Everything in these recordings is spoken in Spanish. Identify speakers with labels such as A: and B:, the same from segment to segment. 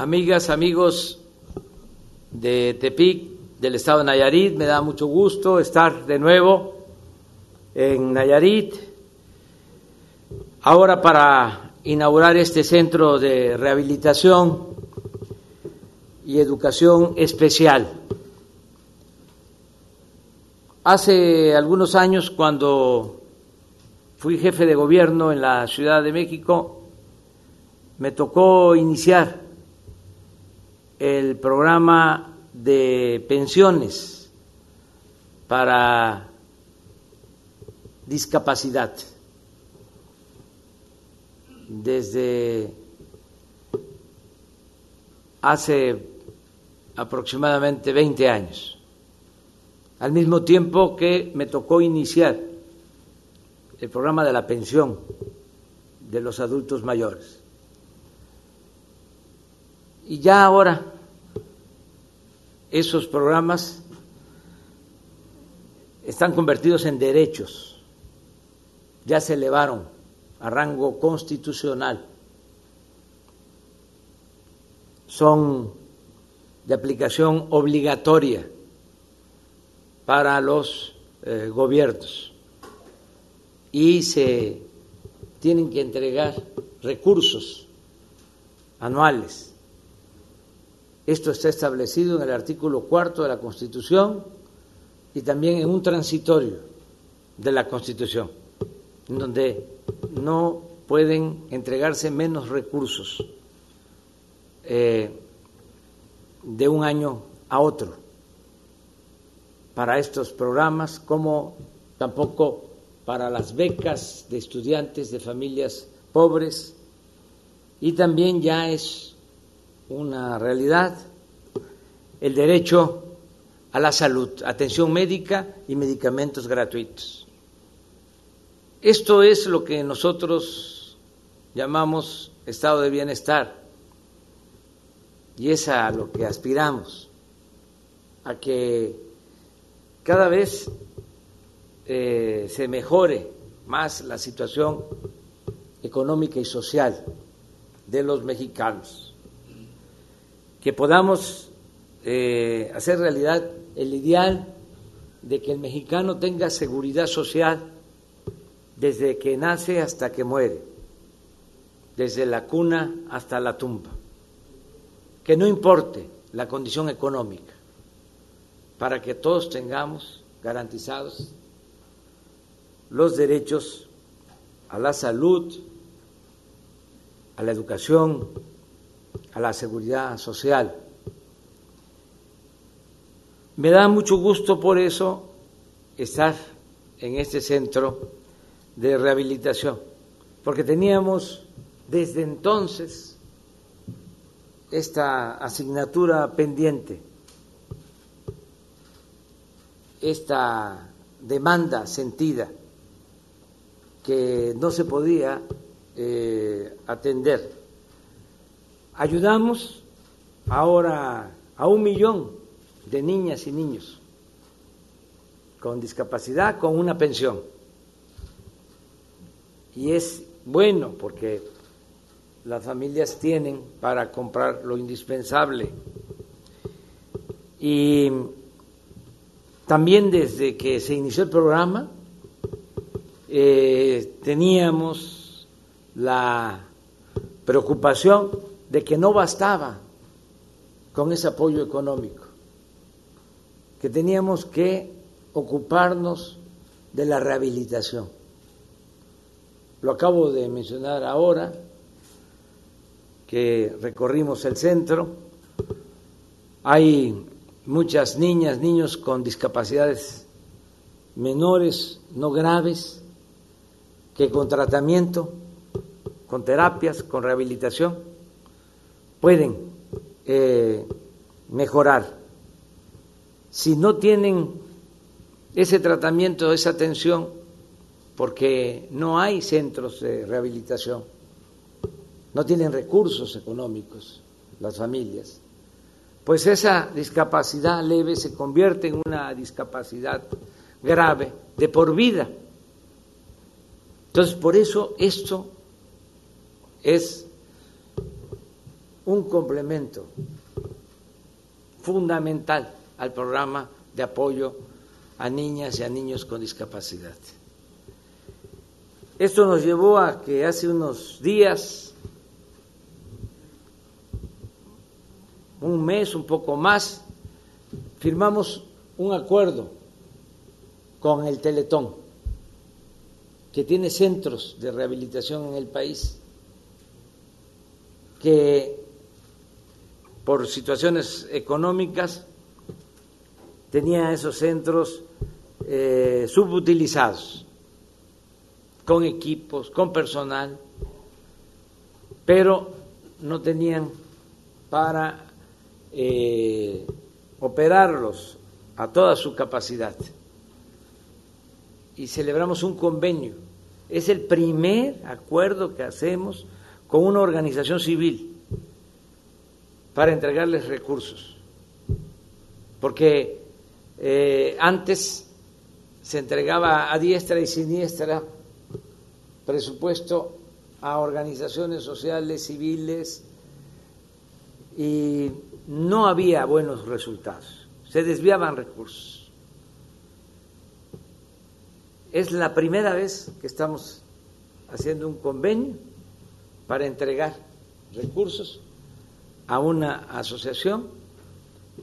A: amigas, amigos de Tepic, del estado de Nayarit, me da mucho gusto estar de nuevo en Nayarit, ahora para inaugurar este centro de rehabilitación y educación especial. Hace algunos años, cuando fui jefe de gobierno en la Ciudad de México, me tocó iniciar el programa de pensiones para discapacidad desde hace aproximadamente 20 años, al mismo tiempo que me tocó iniciar el programa de la pensión de los adultos mayores. Y ya ahora esos programas están convertidos en derechos, ya se elevaron a rango constitucional, son de aplicación obligatoria para los eh, gobiernos. Y se tienen que entregar recursos anuales esto está establecido en el artículo cuarto de la Constitución y también en un transitorio de la Constitución, en donde no pueden entregarse menos recursos eh, de un año a otro para estos programas, como tampoco para las becas de estudiantes de familias pobres. Y también ya es una realidad, el derecho a la salud, atención médica y medicamentos gratuitos. Esto es lo que nosotros llamamos estado de bienestar y es a lo que aspiramos, a que cada vez eh, se mejore más la situación económica y social de los mexicanos que podamos eh, hacer realidad el ideal de que el mexicano tenga seguridad social desde que nace hasta que muere, desde la cuna hasta la tumba, que no importe la condición económica, para que todos tengamos garantizados los derechos a la salud, a la educación, a la seguridad social. Me da mucho gusto por eso estar en este centro de rehabilitación, porque teníamos desde entonces esta asignatura pendiente, esta demanda sentida que no se podía eh, atender Ayudamos ahora a un millón de niñas y niños con discapacidad con una pensión. Y es bueno porque las familias tienen para comprar lo indispensable. Y también desde que se inició el programa eh, teníamos la preocupación de que no bastaba con ese apoyo económico, que teníamos que ocuparnos de la rehabilitación. Lo acabo de mencionar ahora, que recorrimos el centro, hay muchas niñas, niños con discapacidades menores, no graves, que con tratamiento, con terapias, con rehabilitación, pueden eh, mejorar. Si no tienen ese tratamiento, esa atención, porque no hay centros de rehabilitación, no tienen recursos económicos las familias, pues esa discapacidad leve se convierte en una discapacidad grave de por vida. Entonces, por eso esto es un complemento fundamental al programa de apoyo a niñas y a niños con discapacidad. Esto nos llevó a que hace unos días, un mes, un poco más, firmamos un acuerdo con el Teletón, que tiene centros de rehabilitación en el país, que por situaciones económicas tenía esos centros eh, subutilizados, con equipos, con personal, pero no tenían para eh, operarlos a toda su capacidad. Y celebramos un convenio. Es el primer acuerdo que hacemos con una organización civil para entregarles recursos. Porque eh, antes se entregaba a diestra y siniestra presupuesto a organizaciones sociales, civiles, y no había buenos resultados, se desviaban recursos. Es la primera vez que estamos haciendo un convenio para entregar recursos a una asociación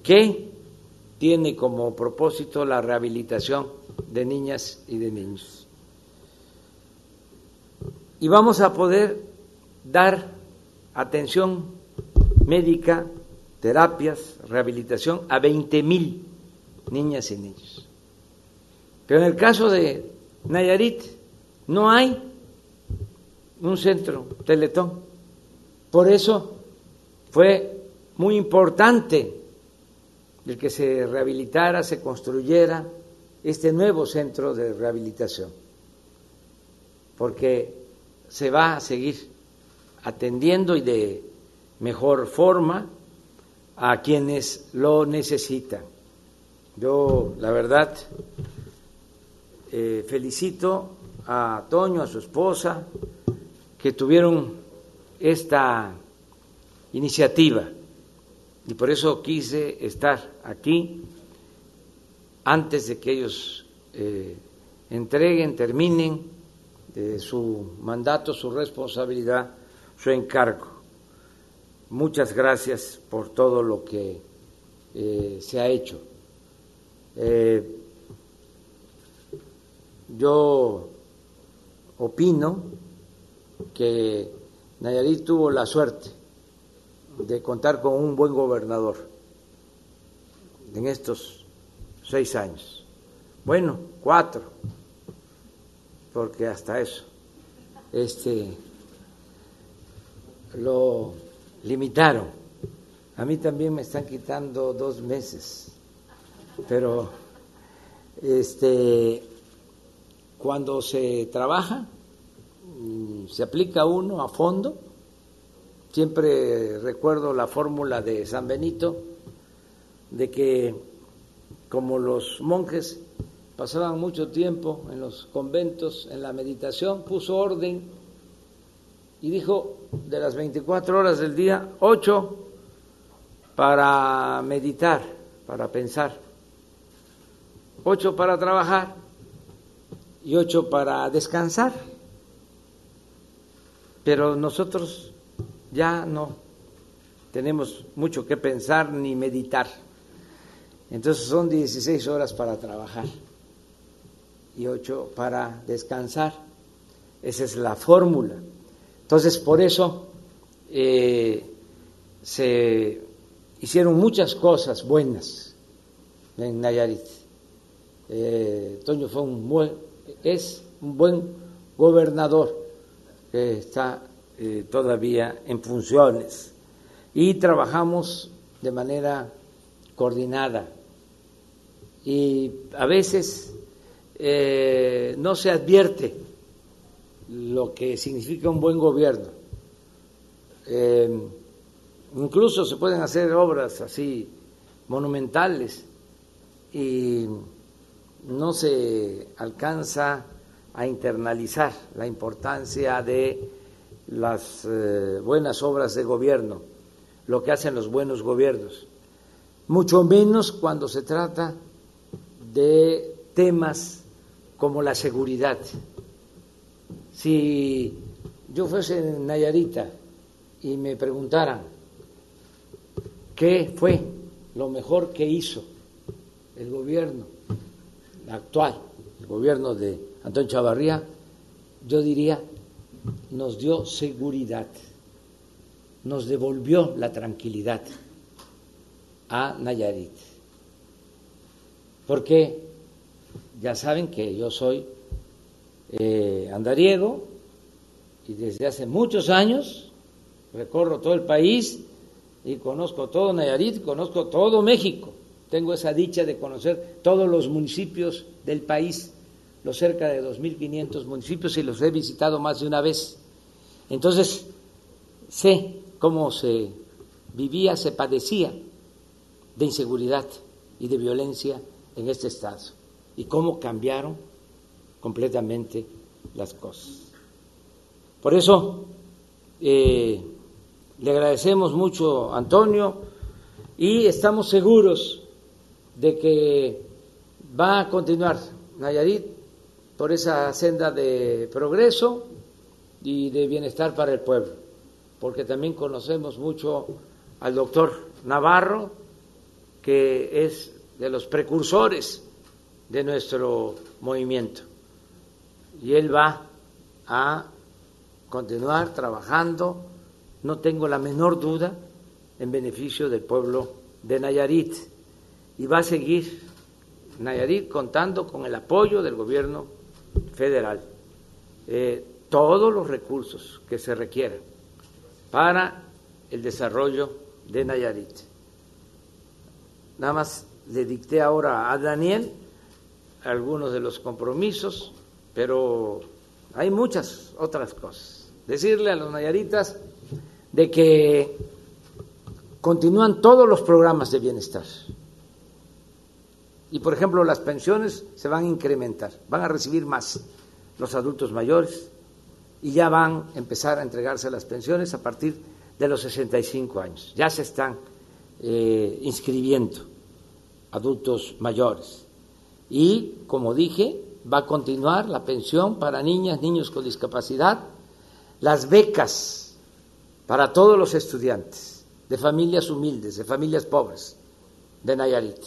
A: que tiene como propósito la rehabilitación de niñas y de niños. Y vamos a poder dar atención médica, terapias, rehabilitación a 20 mil niñas y niños. Pero en el caso de Nayarit no hay un centro teletón. Por eso fue muy importante el que se rehabilitara, se construyera este nuevo centro de rehabilitación, porque se va a seguir atendiendo y de mejor forma a quienes lo necesitan. Yo, la verdad, eh, felicito a Toño, a su esposa, que tuvieron esta iniciativa y por eso quise estar aquí antes de que ellos eh, entreguen, terminen eh, su mandato, su responsabilidad, su encargo. Muchas gracias por todo lo que eh, se ha hecho. yo opino que Nayarit tuvo la suerte de contar con un buen gobernador en estos seis años. Bueno, cuatro, porque hasta eso, este, lo limitaron. A mí también me están quitando dos meses, pero este, cuando se trabaja, mm, se aplica uno a fondo Siempre recuerdo la fórmula de San Benito de que como los monjes pasaban mucho tiempo en los conventos, en la meditación, puso orden y dijo de las 24 horas del día, ocho para meditar, para pensar, ocho para trabajar y ocho para descansar. Pero nosotros ya no tenemos mucho que pensar ni meditar. Entonces son 16 horas para trabajar y 8 para descansar. Esa es la fórmula. Entonces por eso eh, se hicieron muchas cosas buenas en Nayarit. Eh, Toño fue un buen, es un buen gobernador que está eh, todavía en funciones y trabajamos de manera coordinada y a veces eh, no se advierte lo que significa un buen gobierno. Eh, incluso se pueden hacer obras así monumentales y no se alcanza a internalizar la importancia de las eh, buenas obras de gobierno, lo que hacen los buenos gobiernos, mucho menos cuando se trata de temas como la seguridad. Si yo fuese en Nayarita y me preguntaran qué fue lo mejor que hizo el gobierno actual, el gobierno de Antonio Chavarría, yo diría, nos dio seguridad, nos devolvió la tranquilidad a Nayarit. Porque ya saben que yo soy eh, andariego y desde hace muchos años recorro todo el país y conozco todo Nayarit, conozco todo México. Tengo esa dicha de conocer todos los municipios del país, los cerca de 2.500 municipios y los he visitado más de una vez. Entonces, sé cómo se vivía, se padecía de inseguridad y de violencia en este estado y cómo cambiaron completamente las cosas. Por eso eh, le agradecemos mucho Antonio y estamos seguros de que va a continuar Nayarit por esa senda de progreso y de bienestar para el pueblo, porque también conocemos mucho al doctor Navarro, que es de los precursores de nuestro movimiento. Y él va a continuar trabajando, no tengo la menor duda, en beneficio del pueblo de Nayarit. Y va a seguir Nayarit contando con el apoyo del gobierno federal. Eh, todos los recursos que se requieran para el desarrollo de Nayarit. Nada más le dicté ahora a Daniel algunos de los compromisos, pero hay muchas otras cosas. Decirle a los nayaritas de que continúan todos los programas de bienestar. Y, por ejemplo, las pensiones se van a incrementar, van a recibir más los adultos mayores y ya van a empezar a entregarse las pensiones a partir de los 65 años. Ya se están eh, inscribiendo adultos mayores. Y, como dije, va a continuar la pensión para niñas, niños con discapacidad, las becas para todos los estudiantes de familias humildes, de familias pobres de Nayarit.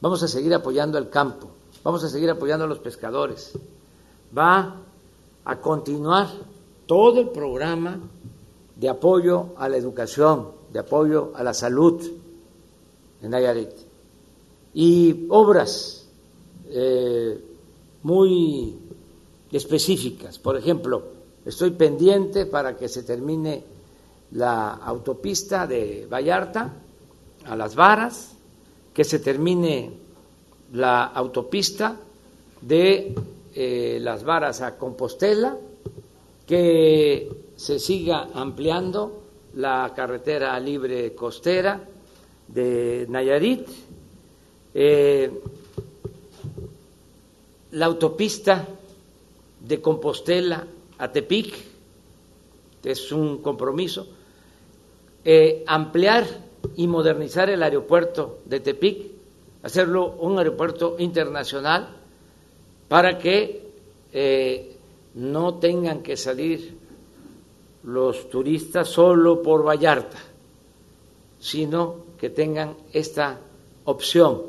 A: Vamos a seguir apoyando el campo, vamos a seguir apoyando a los pescadores. Va a continuar todo el programa de apoyo a la educación, de apoyo a la salud en Nayarit. Y obras eh, muy específicas. Por ejemplo, estoy pendiente para que se termine la autopista de Vallarta a Las Varas, que se termine la autopista de eh, Las Varas a Compostela, que se siga ampliando la carretera libre costera de Nayarit, eh, la autopista de Compostela a Tepic, es un compromiso, eh, ampliar y modernizar el aeropuerto de Tepic, hacerlo un aeropuerto internacional para que eh, no tengan que salir los turistas solo por Vallarta, sino que tengan esta opción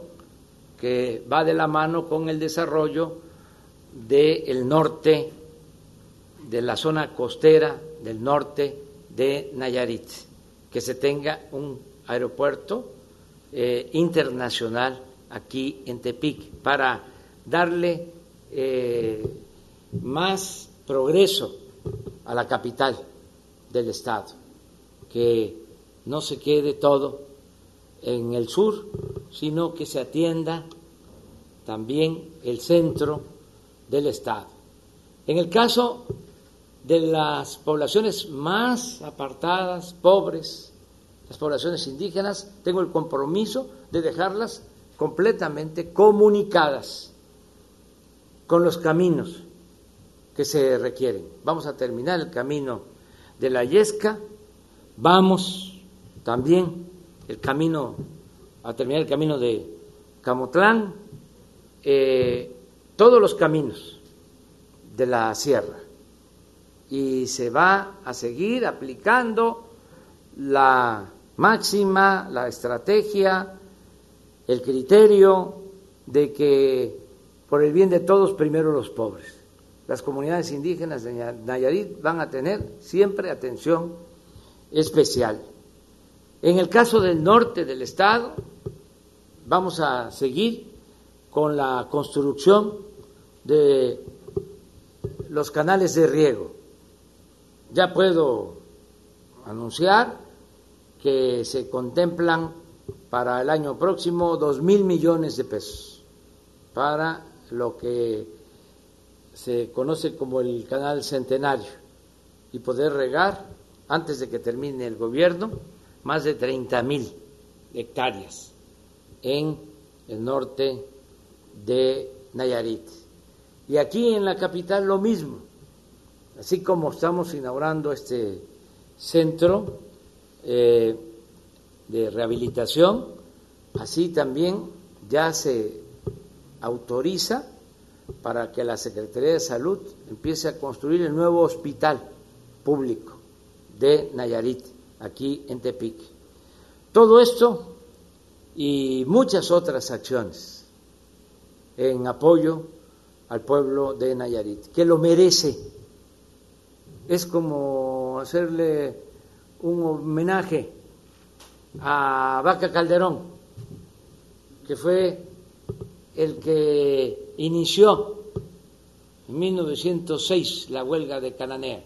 A: que va de la mano con el desarrollo del norte, de la zona costera del norte de Nayarit, que se tenga un aeropuerto eh, internacional aquí en Tepic para darle eh, más progreso a la capital del Estado, que no se quede todo en el sur, sino que se atienda también el centro del Estado. En el caso de las poblaciones más apartadas, pobres, las poblaciones indígenas, tengo el compromiso de dejarlas completamente comunicadas con los caminos que se requieren. Vamos a terminar el camino de la Yesca, vamos también el camino, a terminar el camino de Camotlán, eh, todos los caminos de la sierra. Y se va a seguir aplicando la máxima, la estrategia, el criterio de que por el bien de todos, primero los pobres. Las comunidades indígenas de Nayarit van a tener siempre atención especial. En el caso del norte del estado, vamos a seguir con la construcción de los canales de riego. Ya puedo anunciar que se contemplan para el año próximo dos mil millones de pesos para lo que se conoce como el canal centenario y poder regar antes de que termine el gobierno más de 30 mil hectáreas en el norte de Nayarit. Y aquí en la capital lo mismo, así como estamos inaugurando este centro eh, de rehabilitación, así también ya se autoriza para que la Secretaría de Salud empiece a construir el nuevo hospital público de Nayarit, aquí en Tepic. Todo esto y muchas otras acciones en apoyo al pueblo de Nayarit, que lo merece. Es como hacerle un homenaje a Vaca Calderón, que fue el que inició en 1906 la huelga de Cananea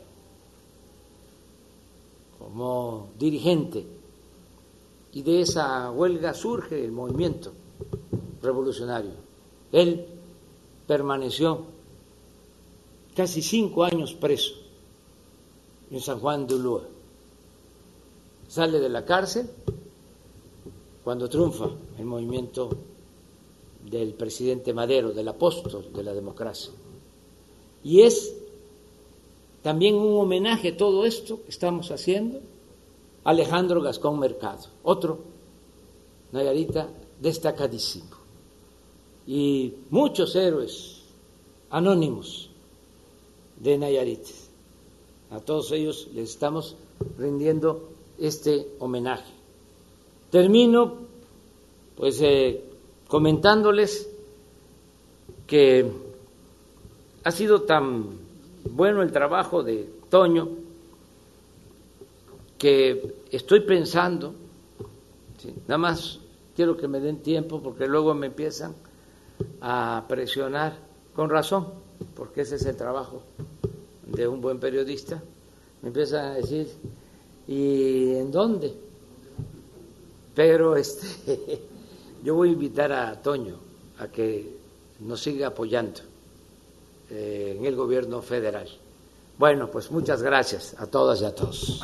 A: como dirigente y de esa huelga surge el movimiento revolucionario. Él permaneció casi cinco años preso en San Juan de Ulúa. Sale de la cárcel cuando triunfa el movimiento del presidente Madero, del apóstol de la democracia. Y es también un homenaje a todo esto que estamos haciendo Alejandro Gascón Mercado, otro Nayarita destacadísimo. Y muchos héroes anónimos de Nayarit. A todos ellos les estamos rindiendo este homenaje. Termino pues eh, comentándoles que ha sido tan bueno el trabajo de Toño que estoy pensando, nada más quiero que me den tiempo porque luego me empiezan a presionar con razón, porque ese es el trabajo de un buen periodista, me empiezan a decir, ¿y en dónde? Pero este Yo voy a invitar a Toño a que nos siga apoyando eh, en el gobierno federal. Bueno, pues muchas gracias a todas y a todos.